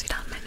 You it on, man.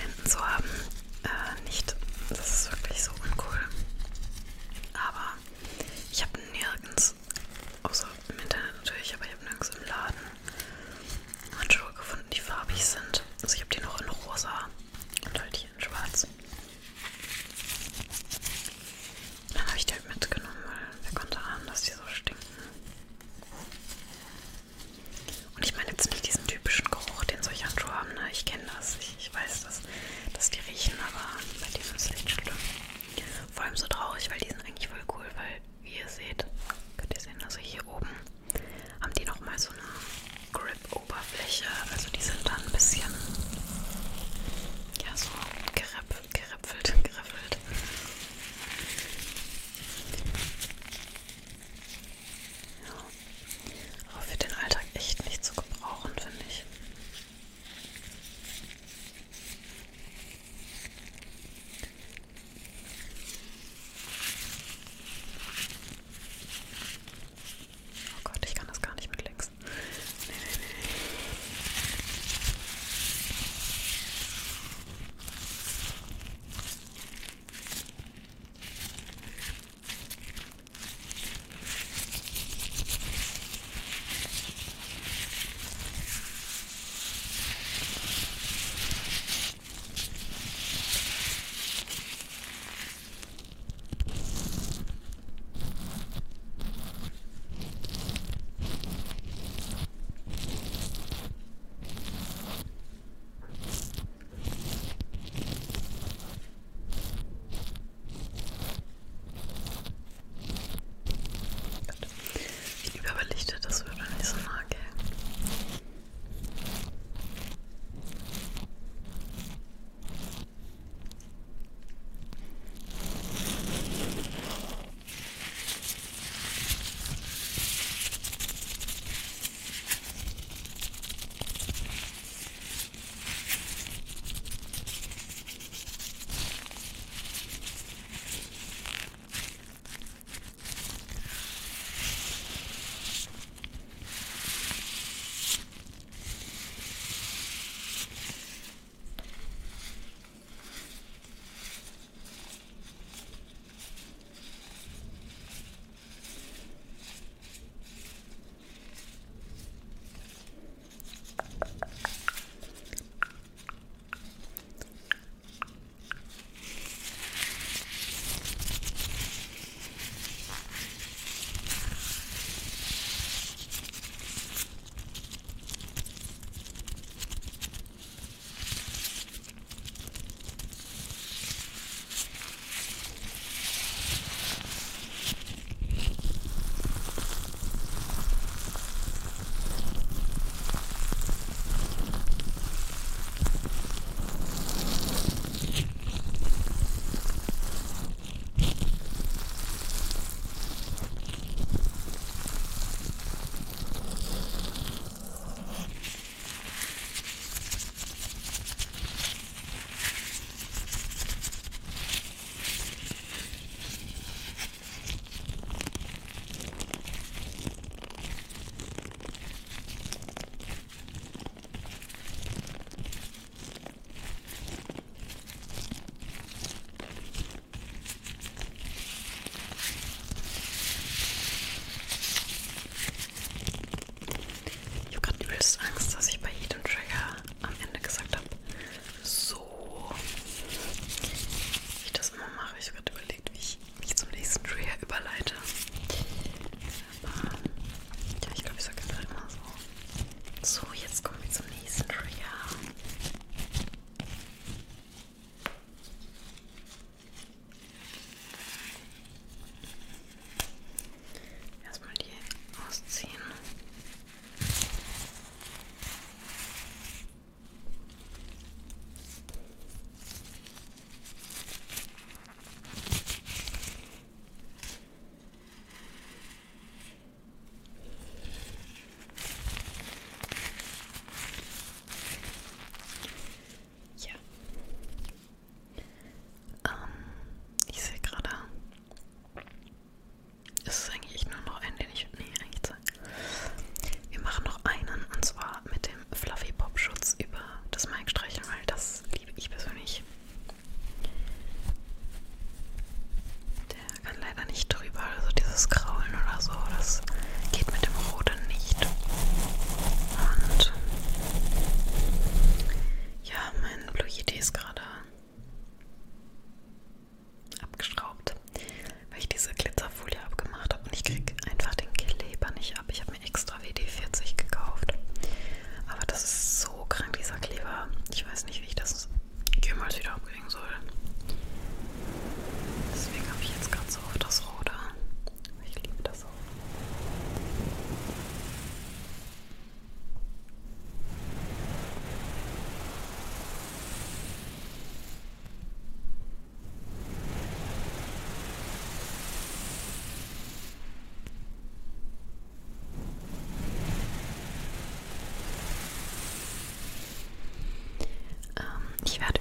Ich werde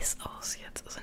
weiß aus jetzt. Also